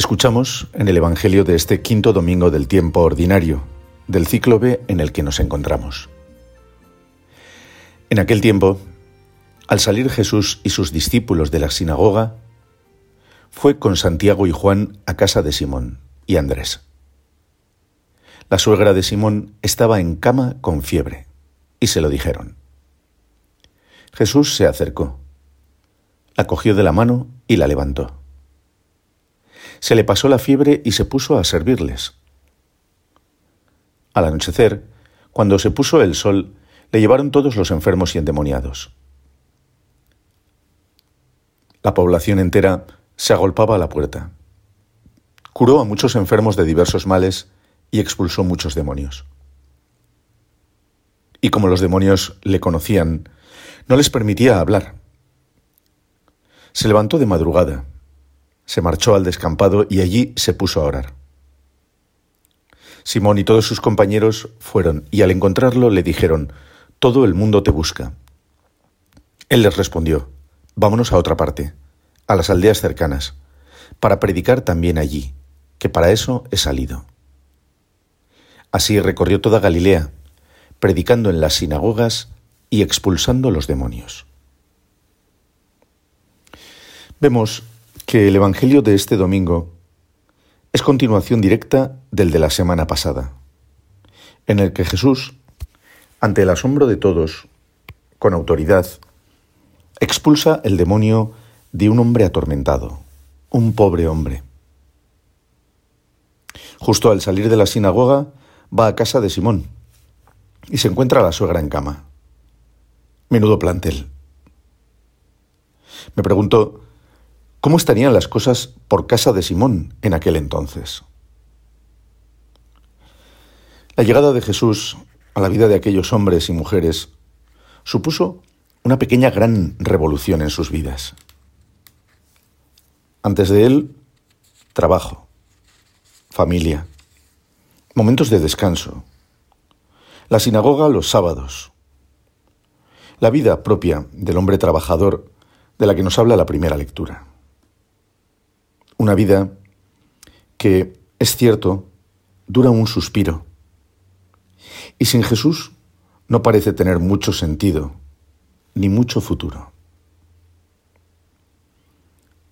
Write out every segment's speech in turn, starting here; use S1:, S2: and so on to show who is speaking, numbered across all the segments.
S1: Escuchamos en el Evangelio de este quinto domingo del tiempo ordinario, del ciclo B en el que nos encontramos. En aquel tiempo, al salir Jesús y sus discípulos de la sinagoga, fue con Santiago y Juan a casa de Simón y Andrés. La suegra de Simón estaba en cama con fiebre, y se lo dijeron. Jesús se acercó, la cogió de la mano y la levantó se le pasó la fiebre y se puso a servirles. Al anochecer, cuando se puso el sol, le llevaron todos los enfermos y endemoniados. La población entera se agolpaba a la puerta. Curó a muchos enfermos de diversos males y expulsó muchos demonios. Y como los demonios le conocían, no les permitía hablar. Se levantó de madrugada se marchó al descampado y allí se puso a orar. Simón y todos sus compañeros fueron y al encontrarlo le dijeron, Todo el mundo te busca. Él les respondió, Vámonos a otra parte, a las aldeas cercanas, para predicar también allí, que para eso he salido. Así recorrió toda Galilea, predicando en las sinagogas y expulsando los demonios. Vemos que el Evangelio de este domingo es continuación directa del de la semana pasada, en el que Jesús, ante el asombro de todos, con autoridad, expulsa el demonio de un hombre atormentado, un pobre hombre. Justo al salir de la sinagoga, va a casa de Simón y se encuentra a la suegra en cama. Menudo plantel. Me pregunto, ¿Cómo estarían las cosas por casa de Simón en aquel entonces? La llegada de Jesús a la vida de aquellos hombres y mujeres supuso una pequeña gran revolución en sus vidas. Antes de él, trabajo, familia, momentos de descanso, la sinagoga los sábados, la vida propia del hombre trabajador de la que nos habla la primera lectura. Una vida que, es cierto, dura un suspiro. Y sin Jesús no parece tener mucho sentido, ni mucho futuro.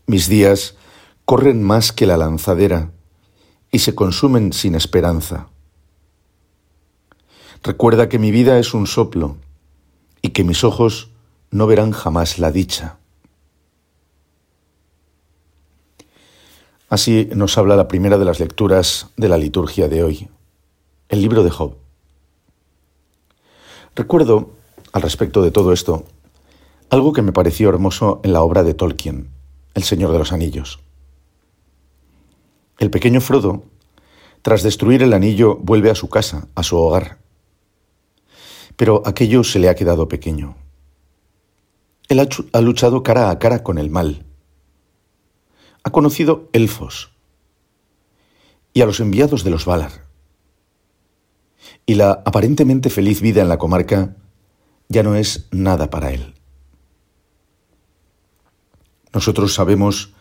S1: Mis días corren más que la lanzadera y se consumen sin esperanza. Recuerda que mi vida es un soplo y que mis ojos no verán jamás la dicha. Así nos habla la primera de las lecturas de la liturgia de hoy, el libro de Job. Recuerdo, al respecto de todo esto, algo que me pareció hermoso en la obra de Tolkien, El Señor de los Anillos. El pequeño Frodo, tras destruir el anillo, vuelve a su casa, a su hogar. Pero aquello se le ha quedado pequeño. Él ha luchado cara a cara con el mal ha conocido elfos y a los enviados de los Valar. Y la aparentemente feliz vida en la comarca ya no es nada para él. Nosotros sabemos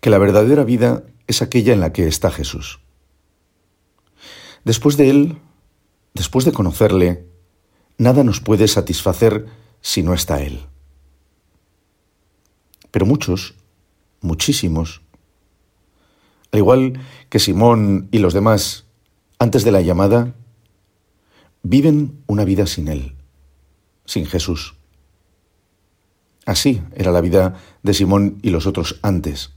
S1: que la verdadera vida es aquella en la que está Jesús. Después de Él, después de conocerle, nada nos puede satisfacer si no está Él. Pero muchos, muchísimos, al igual que Simón y los demás antes de la llamada, viven una vida sin Él, sin Jesús. Así era la vida de Simón y los otros antes.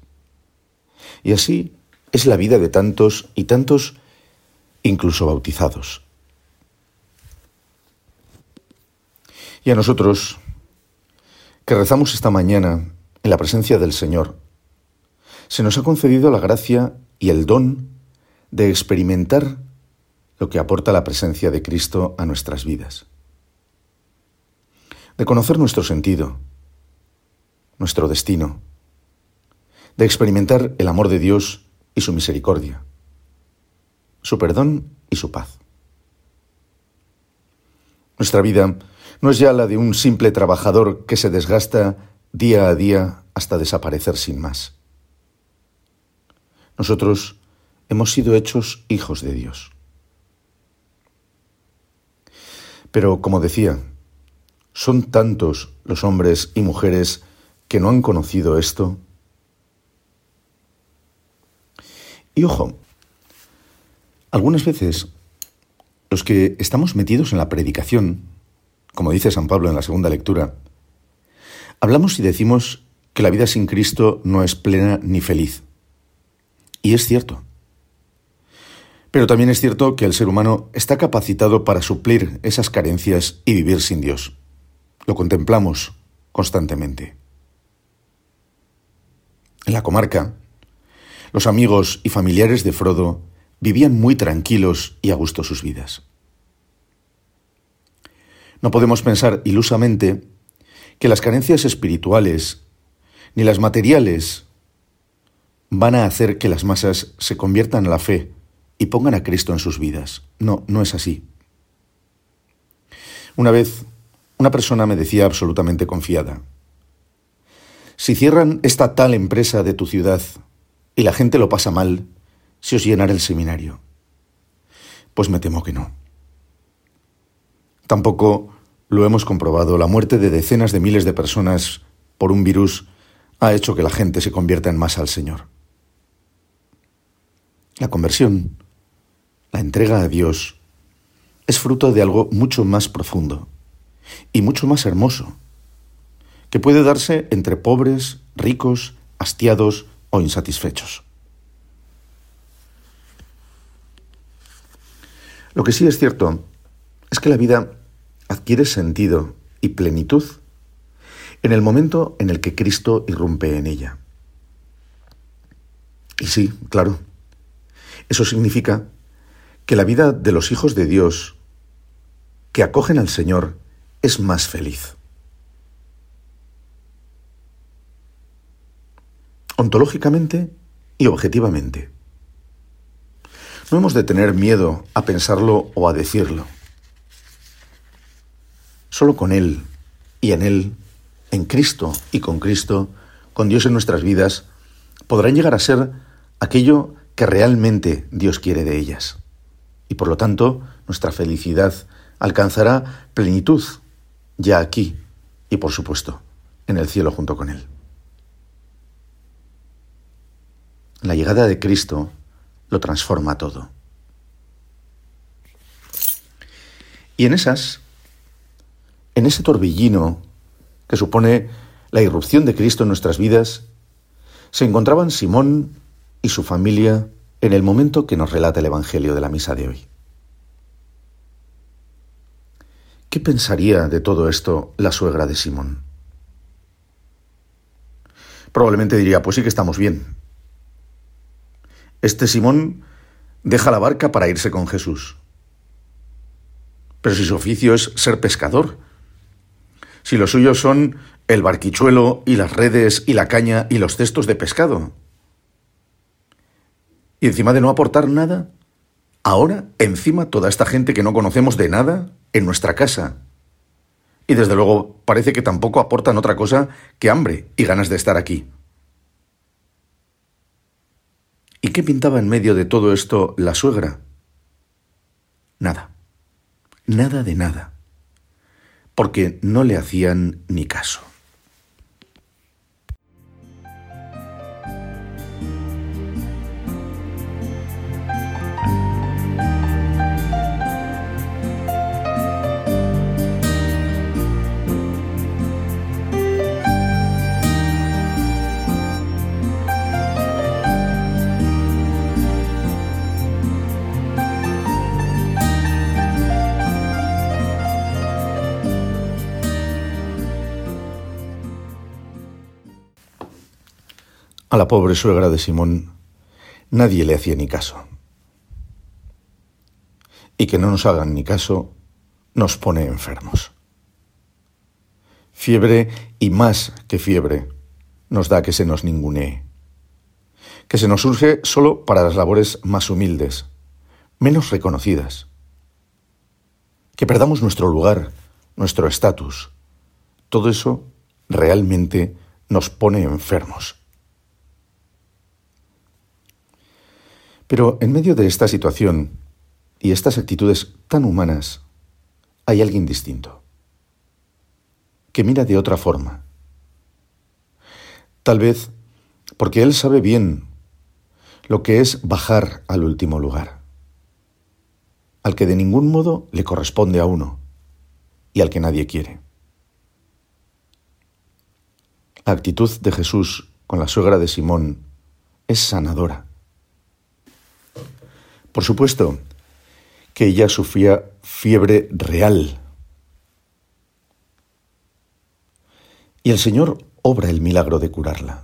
S1: Y así es la vida de tantos y tantos, incluso bautizados. Y a nosotros, que rezamos esta mañana en la presencia del Señor, se nos ha concedido la gracia y el don de experimentar lo que aporta la presencia de Cristo a nuestras vidas, de conocer nuestro sentido, nuestro destino, de experimentar el amor de Dios y su misericordia, su perdón y su paz. Nuestra vida no es ya la de un simple trabajador que se desgasta día a día hasta desaparecer sin más. Nosotros hemos sido hechos hijos de Dios. Pero, como decía, son tantos los hombres y mujeres que no han conocido esto. Y ojo, algunas veces los que estamos metidos en la predicación, como dice San Pablo en la segunda lectura, hablamos y decimos que la vida sin Cristo no es plena ni feliz. Y es cierto. Pero también es cierto que el ser humano está capacitado para suplir esas carencias y vivir sin Dios. Lo contemplamos constantemente. En la comarca, los amigos y familiares de Frodo vivían muy tranquilos y a gusto sus vidas. No podemos pensar ilusamente que las carencias espirituales ni las materiales van a hacer que las masas se conviertan a la fe y pongan a Cristo en sus vidas. No, no es así. Una vez, una persona me decía absolutamente confiada, si cierran esta tal empresa de tu ciudad y la gente lo pasa mal, ¿se os llenará el seminario? Pues me temo que no. Tampoco lo hemos comprobado. La muerte de decenas de miles de personas por un virus ha hecho que la gente se convierta en masa al Señor. La conversión la entrega a Dios es fruto de algo mucho más profundo y mucho más hermoso, que puede darse entre pobres, ricos, hastiados o insatisfechos. Lo que sí es cierto es que la vida adquiere sentido y plenitud en el momento en el que Cristo irrumpe en ella. Y sí, claro, eso significa que la vida de los hijos de Dios que acogen al Señor es más feliz. Ontológicamente y objetivamente. No hemos de tener miedo a pensarlo o a decirlo. Solo con Él y en Él, en Cristo y con Cristo, con Dios en nuestras vidas, podrán llegar a ser aquello que realmente Dios quiere de ellas y por lo tanto nuestra felicidad alcanzará plenitud ya aquí y por supuesto en el cielo junto con Él. La llegada de Cristo lo transforma todo. Y en esas, en ese torbellino que supone la irrupción de Cristo en nuestras vidas, se encontraban Simón y su familia en el momento que nos relata el Evangelio de la misa de hoy. ¿Qué pensaría de todo esto la suegra de Simón? Probablemente diría, pues sí que estamos bien. Este Simón deja la barca para irse con Jesús. Pero si su oficio es ser pescador, si los suyos son el barquichuelo y las redes y la caña y los cestos de pescado, y encima de no aportar nada, ahora encima toda esta gente que no conocemos de nada en nuestra casa. Y desde luego parece que tampoco aportan otra cosa que hambre y ganas de estar aquí. ¿Y qué pintaba en medio de todo esto la suegra? Nada. Nada de nada. Porque no le hacían ni caso. La pobre suegra de Simón nadie le hacía ni caso. y que no nos hagan ni caso, nos pone enfermos. Fiebre y más que fiebre nos da que se nos ningunee, que se nos surge solo para las labores más humildes, menos reconocidas, que perdamos nuestro lugar, nuestro estatus. Todo eso realmente nos pone enfermos. Pero en medio de esta situación y estas actitudes tan humanas, hay alguien distinto, que mira de otra forma. Tal vez porque él sabe bien lo que es bajar al último lugar, al que de ningún modo le corresponde a uno y al que nadie quiere. La actitud de Jesús con la suegra de Simón es sanadora. Por supuesto que ella sufría fiebre real. Y el Señor obra el milagro de curarla,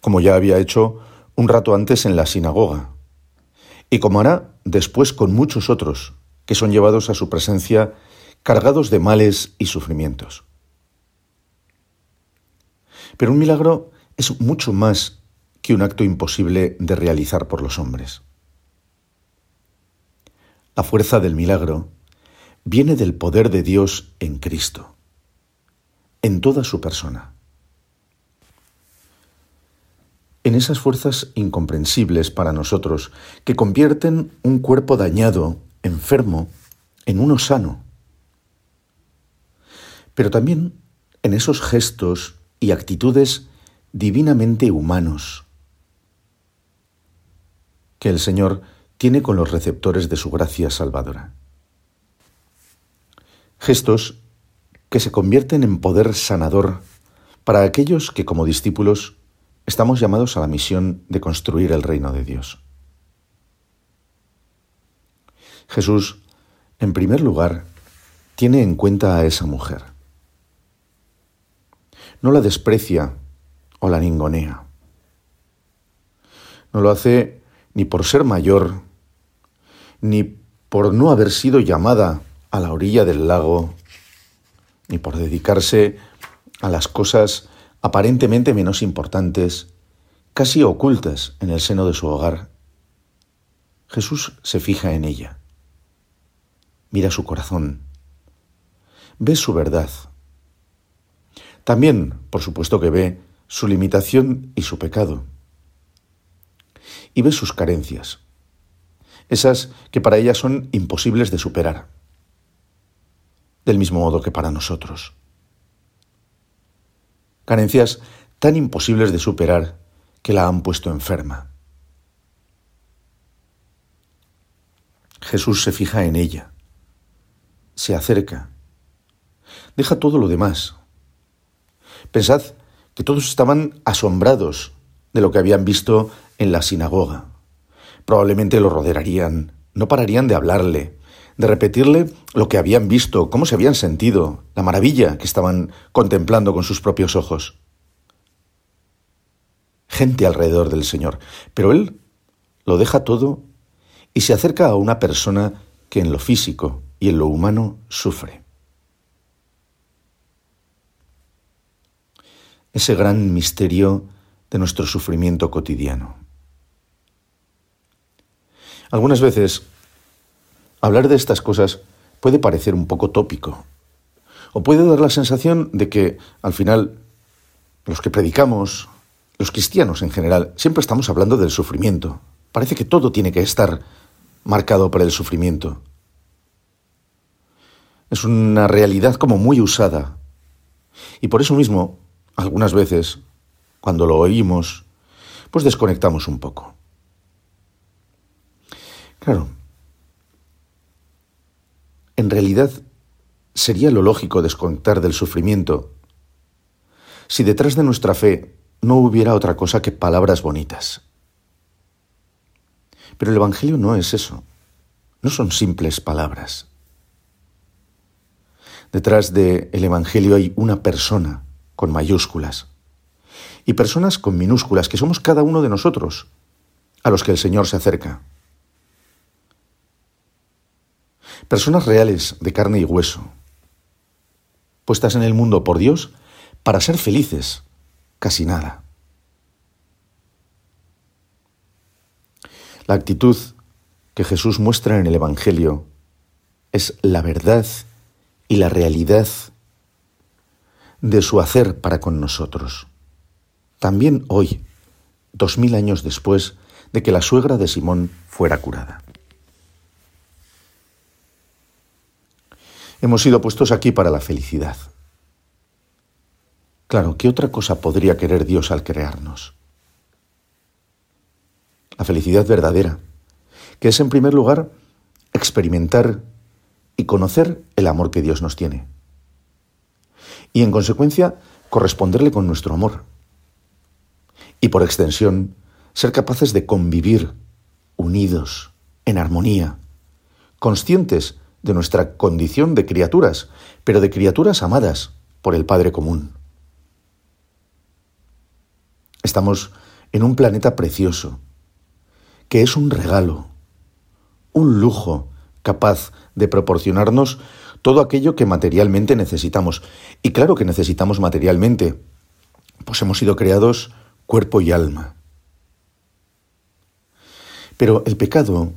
S1: como ya había hecho un rato antes en la sinagoga, y como hará después con muchos otros que son llevados a su presencia cargados de males y sufrimientos. Pero un milagro es mucho más que un acto imposible de realizar por los hombres. La fuerza del milagro viene del poder de Dios en Cristo, en toda su persona. En esas fuerzas incomprensibles para nosotros que convierten un cuerpo dañado, enfermo, en uno sano. Pero también en esos gestos y actitudes divinamente humanos que el Señor tiene con los receptores de su gracia salvadora. Gestos que se convierten en poder sanador para aquellos que como discípulos estamos llamados a la misión de construir el reino de Dios. Jesús, en primer lugar, tiene en cuenta a esa mujer. No la desprecia o la ningonea. No lo hace ni por ser mayor ni por no haber sido llamada a la orilla del lago, ni por dedicarse a las cosas aparentemente menos importantes, casi ocultas en el seno de su hogar. Jesús se fija en ella, mira su corazón, ve su verdad. También, por supuesto que ve su limitación y su pecado, y ve sus carencias esas que para ella son imposibles de superar, del mismo modo que para nosotros. Carencias tan imposibles de superar que la han puesto enferma. Jesús se fija en ella, se acerca, deja todo lo demás. Pensad que todos estaban asombrados de lo que habían visto en la sinagoga. Probablemente lo rodearían, no pararían de hablarle, de repetirle lo que habían visto, cómo se habían sentido, la maravilla que estaban contemplando con sus propios ojos. Gente alrededor del Señor, pero Él lo deja todo y se acerca a una persona que en lo físico y en lo humano sufre. Ese gran misterio de nuestro sufrimiento cotidiano. Algunas veces hablar de estas cosas puede parecer un poco tópico o puede dar la sensación de que al final los que predicamos, los cristianos en general, siempre estamos hablando del sufrimiento. Parece que todo tiene que estar marcado por el sufrimiento. Es una realidad como muy usada. Y por eso mismo, algunas veces, cuando lo oímos, pues desconectamos un poco. Claro. En realidad, sería lo lógico descontar del sufrimiento si detrás de nuestra fe no hubiera otra cosa que palabras bonitas. Pero el Evangelio no es eso, no son simples palabras. Detrás del Evangelio hay una persona con mayúsculas y personas con minúsculas, que somos cada uno de nosotros, a los que el Señor se acerca. Personas reales de carne y hueso, puestas en el mundo por Dios para ser felices, casi nada. La actitud que Jesús muestra en el Evangelio es la verdad y la realidad de su hacer para con nosotros. También hoy, dos mil años después de que la suegra de Simón fuera curada. Hemos sido puestos aquí para la felicidad. Claro, ¿qué otra cosa podría querer Dios al crearnos? La felicidad verdadera, que es en primer lugar experimentar y conocer el amor que Dios nos tiene. Y en consecuencia, corresponderle con nuestro amor. Y por extensión, ser capaces de convivir unidos, en armonía, conscientes de nuestra condición de criaturas, pero de criaturas amadas por el Padre común. Estamos en un planeta precioso, que es un regalo, un lujo capaz de proporcionarnos todo aquello que materialmente necesitamos. Y claro que necesitamos materialmente, pues hemos sido creados cuerpo y alma. Pero el pecado,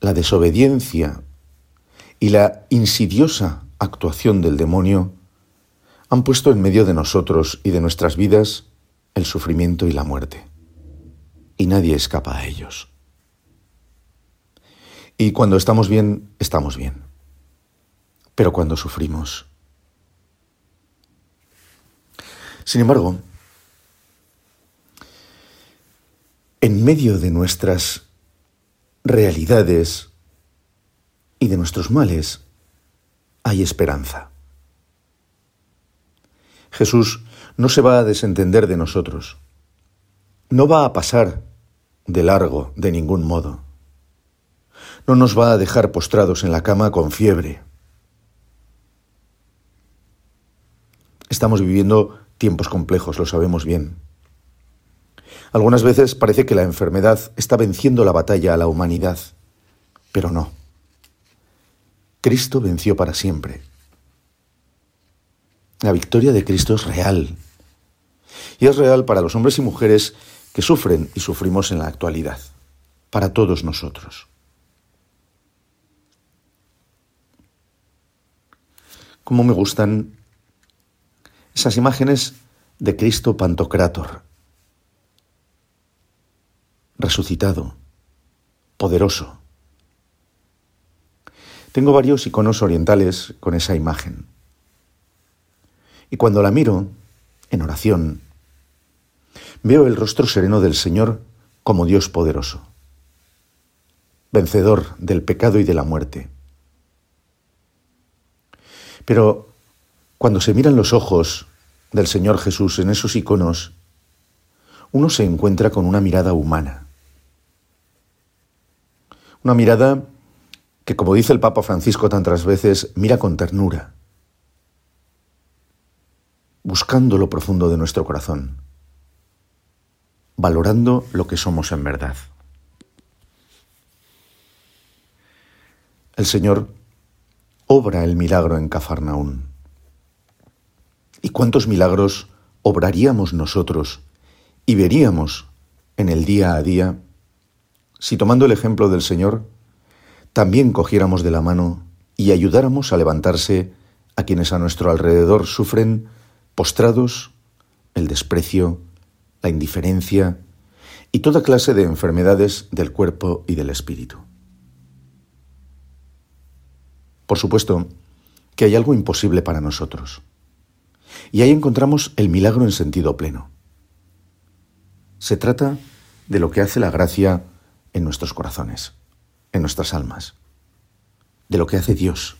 S1: la desobediencia y la insidiosa actuación del demonio han puesto en medio de nosotros y de nuestras vidas el sufrimiento y la muerte. Y nadie escapa a ellos. Y cuando estamos bien, estamos bien. Pero cuando sufrimos... Sin embargo, en medio de nuestras realidades y de nuestros males, hay esperanza. Jesús no se va a desentender de nosotros. No va a pasar de largo de ningún modo. No nos va a dejar postrados en la cama con fiebre. Estamos viviendo tiempos complejos, lo sabemos bien. Algunas veces parece que la enfermedad está venciendo la batalla a la humanidad, pero no. Cristo venció para siempre. La victoria de Cristo es real. Y es real para los hombres y mujeres que sufren y sufrimos en la actualidad, para todos nosotros. Cómo me gustan esas imágenes de Cristo Pantocrátor, resucitado, poderoso. Tengo varios iconos orientales con esa imagen. Y cuando la miro, en oración, veo el rostro sereno del Señor como Dios poderoso, vencedor del pecado y de la muerte. Pero cuando se miran los ojos del Señor Jesús en esos iconos, uno se encuentra con una mirada humana. Una mirada que, como dice el Papa Francisco tantas veces, mira con ternura, buscando lo profundo de nuestro corazón, valorando lo que somos en verdad. El Señor obra el milagro en Cafarnaún. ¿Y cuántos milagros obraríamos nosotros y veríamos en el día a día si tomando el ejemplo del Señor, también cogiéramos de la mano y ayudáramos a levantarse a quienes a nuestro alrededor sufren postrados el desprecio, la indiferencia y toda clase de enfermedades del cuerpo y del espíritu. Por supuesto que hay algo imposible para nosotros. Y ahí encontramos el milagro en sentido pleno. Se trata de lo que hace la gracia en nuestros corazones, en nuestras almas, de lo que hace Dios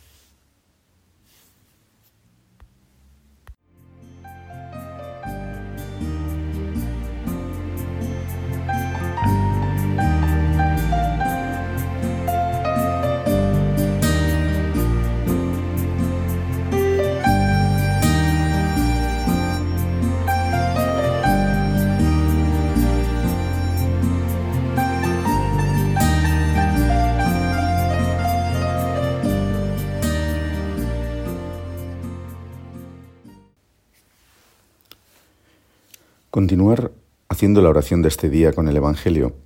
S1: Continuar haciendo la oración de este día con el Evangelio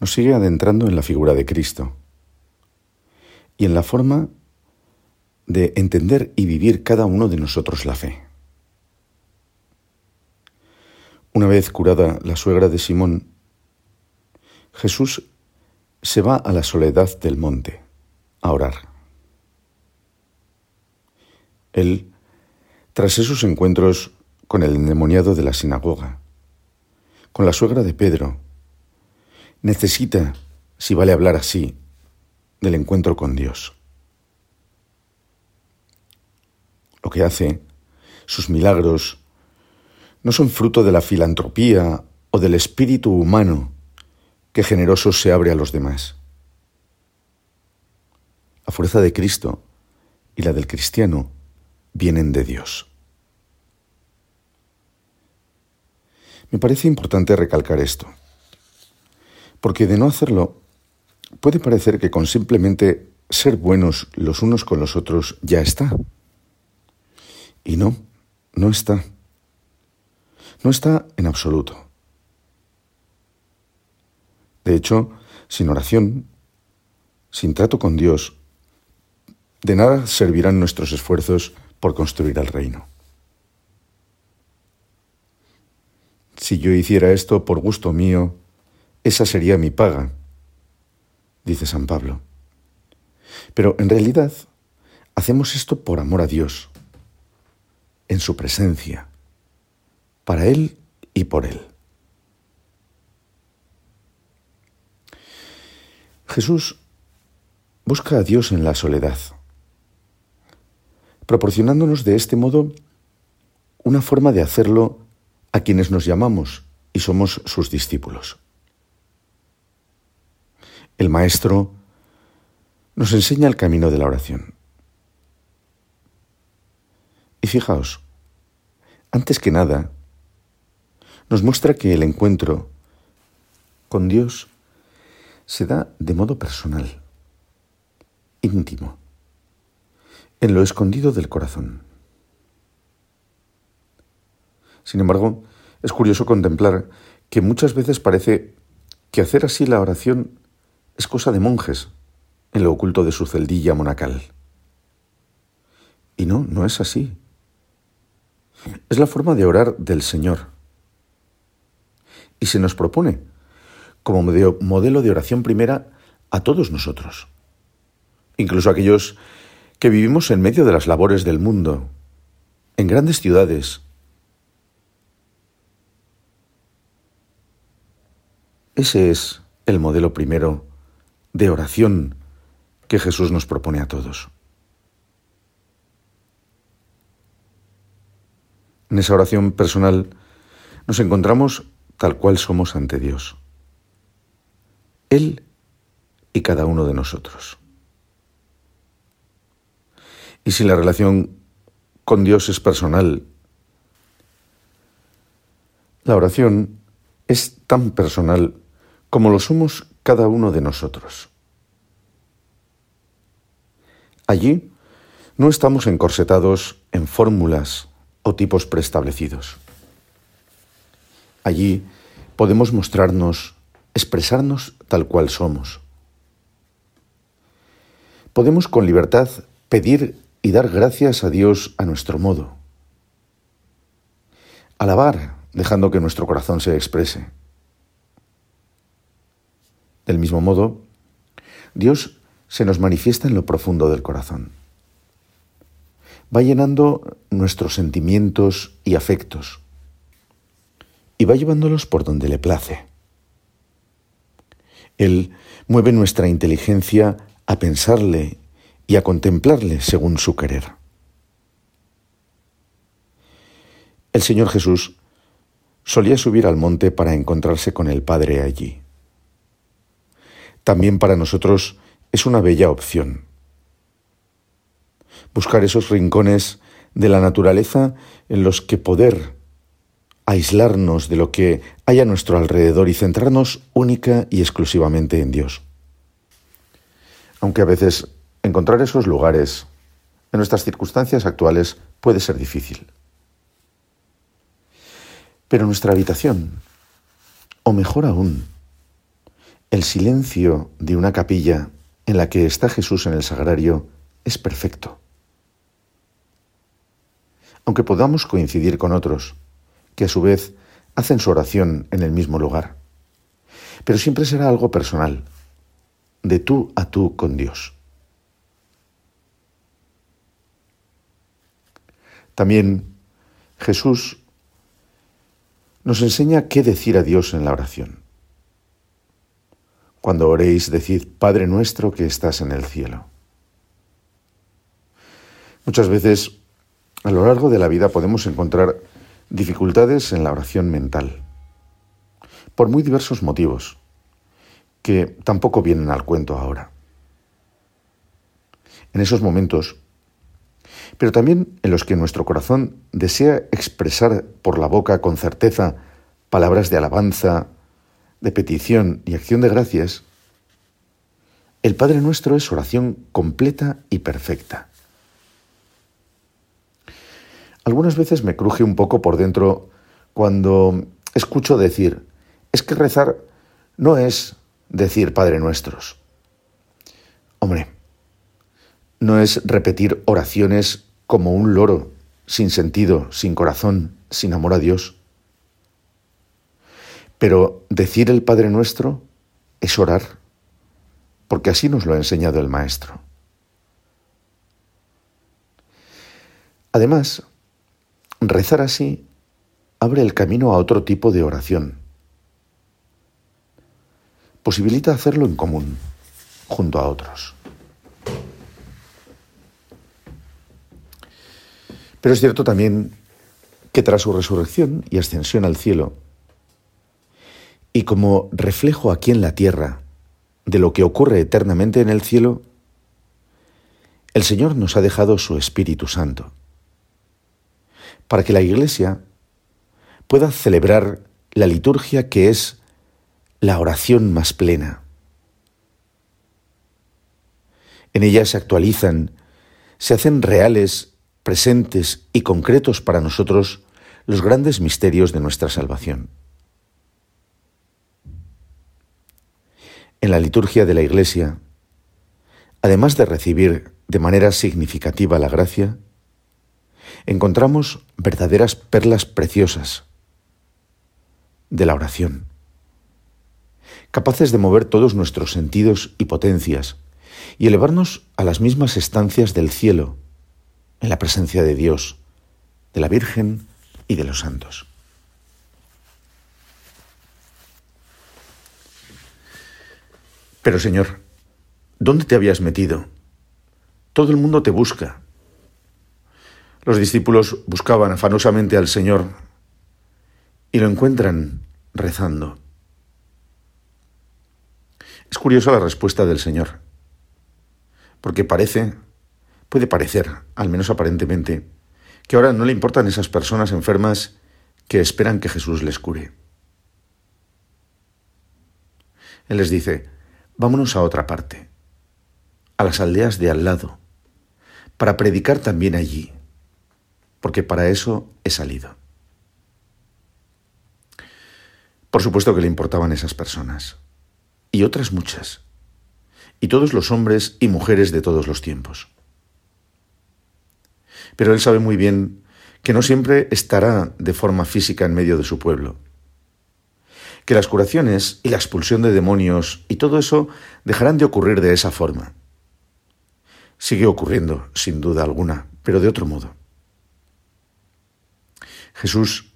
S1: nos sigue adentrando en la figura de Cristo y en la forma de entender y vivir cada uno de nosotros la fe. Una vez curada la suegra de Simón, Jesús se va a la soledad del monte a orar. Él, tras esos encuentros con el endemoniado de la sinagoga, con la suegra de Pedro, necesita, si vale hablar así, del encuentro con Dios. Lo que hace, sus milagros, no son fruto de la filantropía o del espíritu humano que generoso se abre a los demás. La fuerza de Cristo y la del cristiano vienen de Dios. Me parece importante recalcar esto, porque de no hacerlo, puede parecer que con simplemente ser buenos los unos con los otros ya está. Y no, no está. No está en absoluto. De hecho, sin oración, sin trato con Dios, de nada servirán nuestros esfuerzos por construir el reino. Si yo hiciera esto por gusto mío, esa sería mi paga, dice San Pablo. Pero en realidad hacemos esto por amor a Dios, en su presencia, para Él y por Él. Jesús busca a Dios en la soledad, proporcionándonos de este modo una forma de hacerlo a quienes nos llamamos y somos sus discípulos. El Maestro nos enseña el camino de la oración. Y fijaos, antes que nada, nos muestra que el encuentro con Dios se da de modo personal, íntimo, en lo escondido del corazón. Sin embargo, es curioso contemplar que muchas veces parece que hacer así la oración es cosa de monjes en lo oculto de su celdilla monacal. Y no, no es así. Es la forma de orar del Señor. Y se nos propone como modelo de oración primera a todos nosotros, incluso aquellos que vivimos en medio de las labores del mundo, en grandes ciudades. Ese es el modelo primero de oración que Jesús nos propone a todos. En esa oración personal nos encontramos tal cual somos ante Dios. Él y cada uno de nosotros. Y si la relación con Dios es personal, la oración es tan personal como lo somos cada uno de nosotros. Allí no estamos encorsetados en fórmulas o tipos preestablecidos. Allí podemos mostrarnos expresarnos tal cual somos. Podemos con libertad pedir y dar gracias a Dios a nuestro modo. Alabar dejando que nuestro corazón se exprese. Del mismo modo, Dios se nos manifiesta en lo profundo del corazón. Va llenando nuestros sentimientos y afectos y va llevándolos por donde le place. Él mueve nuestra inteligencia a pensarle y a contemplarle según su querer. El Señor Jesús solía subir al monte para encontrarse con el Padre allí. También para nosotros es una bella opción. Buscar esos rincones de la naturaleza en los que poder aislarnos de lo que hay a nuestro alrededor y centrarnos única y exclusivamente en Dios. Aunque a veces encontrar esos lugares en nuestras circunstancias actuales puede ser difícil. Pero nuestra habitación, o mejor aún, el silencio de una capilla en la que está Jesús en el sagrario, es perfecto. Aunque podamos coincidir con otros, que a su vez hacen su oración en el mismo lugar. Pero siempre será algo personal, de tú a tú con Dios. También Jesús nos enseña qué decir a Dios en la oración. Cuando oréis, decid, Padre nuestro que estás en el cielo. Muchas veces a lo largo de la vida podemos encontrar dificultades en la oración mental, por muy diversos motivos, que tampoco vienen al cuento ahora. En esos momentos, pero también en los que nuestro corazón desea expresar por la boca con certeza palabras de alabanza, de petición y acción de gracias, el Padre nuestro es oración completa y perfecta. Algunas veces me cruje un poco por dentro cuando escucho decir, es que rezar no es decir Padre nuestros. Hombre, no es repetir oraciones como un loro, sin sentido, sin corazón, sin amor a Dios. Pero decir el Padre nuestro es orar, porque así nos lo ha enseñado el Maestro. Además, rezar así abre el camino a otro tipo de oración. Posibilita hacerlo en común, junto a otros. Pero es cierto también que tras su resurrección y ascensión al cielo, y como reflejo aquí en la tierra de lo que ocurre eternamente en el cielo, el Señor nos ha dejado su Espíritu Santo, para que la Iglesia pueda celebrar la liturgia que es la oración más plena. En ella se actualizan, se hacen reales, presentes y concretos para nosotros los grandes misterios de nuestra salvación. En la liturgia de la Iglesia, además de recibir de manera significativa la gracia, encontramos verdaderas perlas preciosas de la oración, capaces de mover todos nuestros sentidos y potencias y elevarnos a las mismas estancias del cielo, en la presencia de Dios, de la Virgen y de los santos. Pero Señor, ¿dónde te habías metido? Todo el mundo te busca. Los discípulos buscaban afanosamente al Señor y lo encuentran rezando. Es curiosa la respuesta del Señor, porque parece, puede parecer, al menos aparentemente, que ahora no le importan esas personas enfermas que esperan que Jesús les cure. Él les dice, vámonos a otra parte, a las aldeas de al lado, para predicar también allí, porque para eso he salido. Por supuesto que le importaban esas personas, y otras muchas, y todos los hombres y mujeres de todos los tiempos. Pero él sabe muy bien que no siempre estará de forma física en medio de su pueblo que las curaciones y la expulsión de demonios y todo eso dejarán de ocurrir de esa forma. Sigue ocurriendo, sin duda alguna, pero de otro modo. Jesús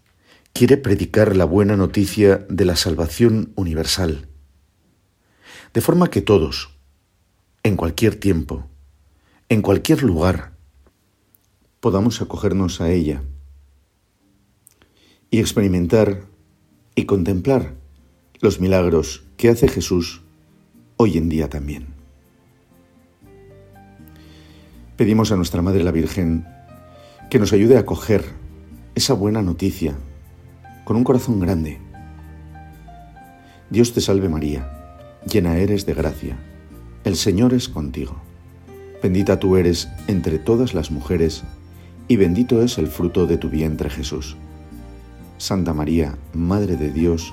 S1: quiere predicar la buena noticia de la salvación universal, de forma que todos, en cualquier tiempo, en cualquier lugar, podamos acogernos a ella y experimentar y contemplar los milagros que hace Jesús hoy en día también. Pedimos a nuestra Madre la Virgen que nos ayude a acoger esa buena noticia con un corazón grande. Dios te salve María, llena eres de gracia, el Señor es contigo. Bendita tú eres entre todas las mujeres, y bendito es el fruto de tu vientre Jesús. Santa María, Madre de Dios,